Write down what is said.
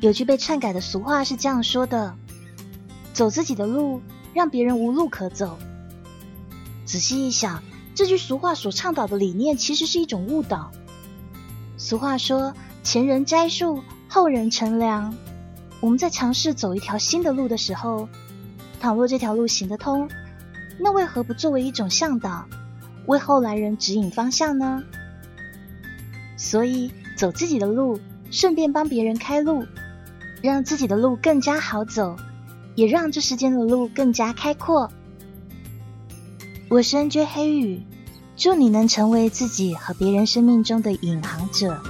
有句被篡改的俗话是这样说的：“走自己的路，让别人无路可走。”仔细一想，这句俗话所倡导的理念其实是一种误导。俗话说：“前人栽树，后人乘凉。”我们在尝试走一条新的路的时候，倘若这条路行得通，那为何不作为一种向导，为后来人指引方向呢？所以，走自己的路，顺便帮别人开路，让自己的路更加好走，也让这世间的路更加开阔。我是 N J 黑雨，祝你能成为自己和别人生命中的引航者。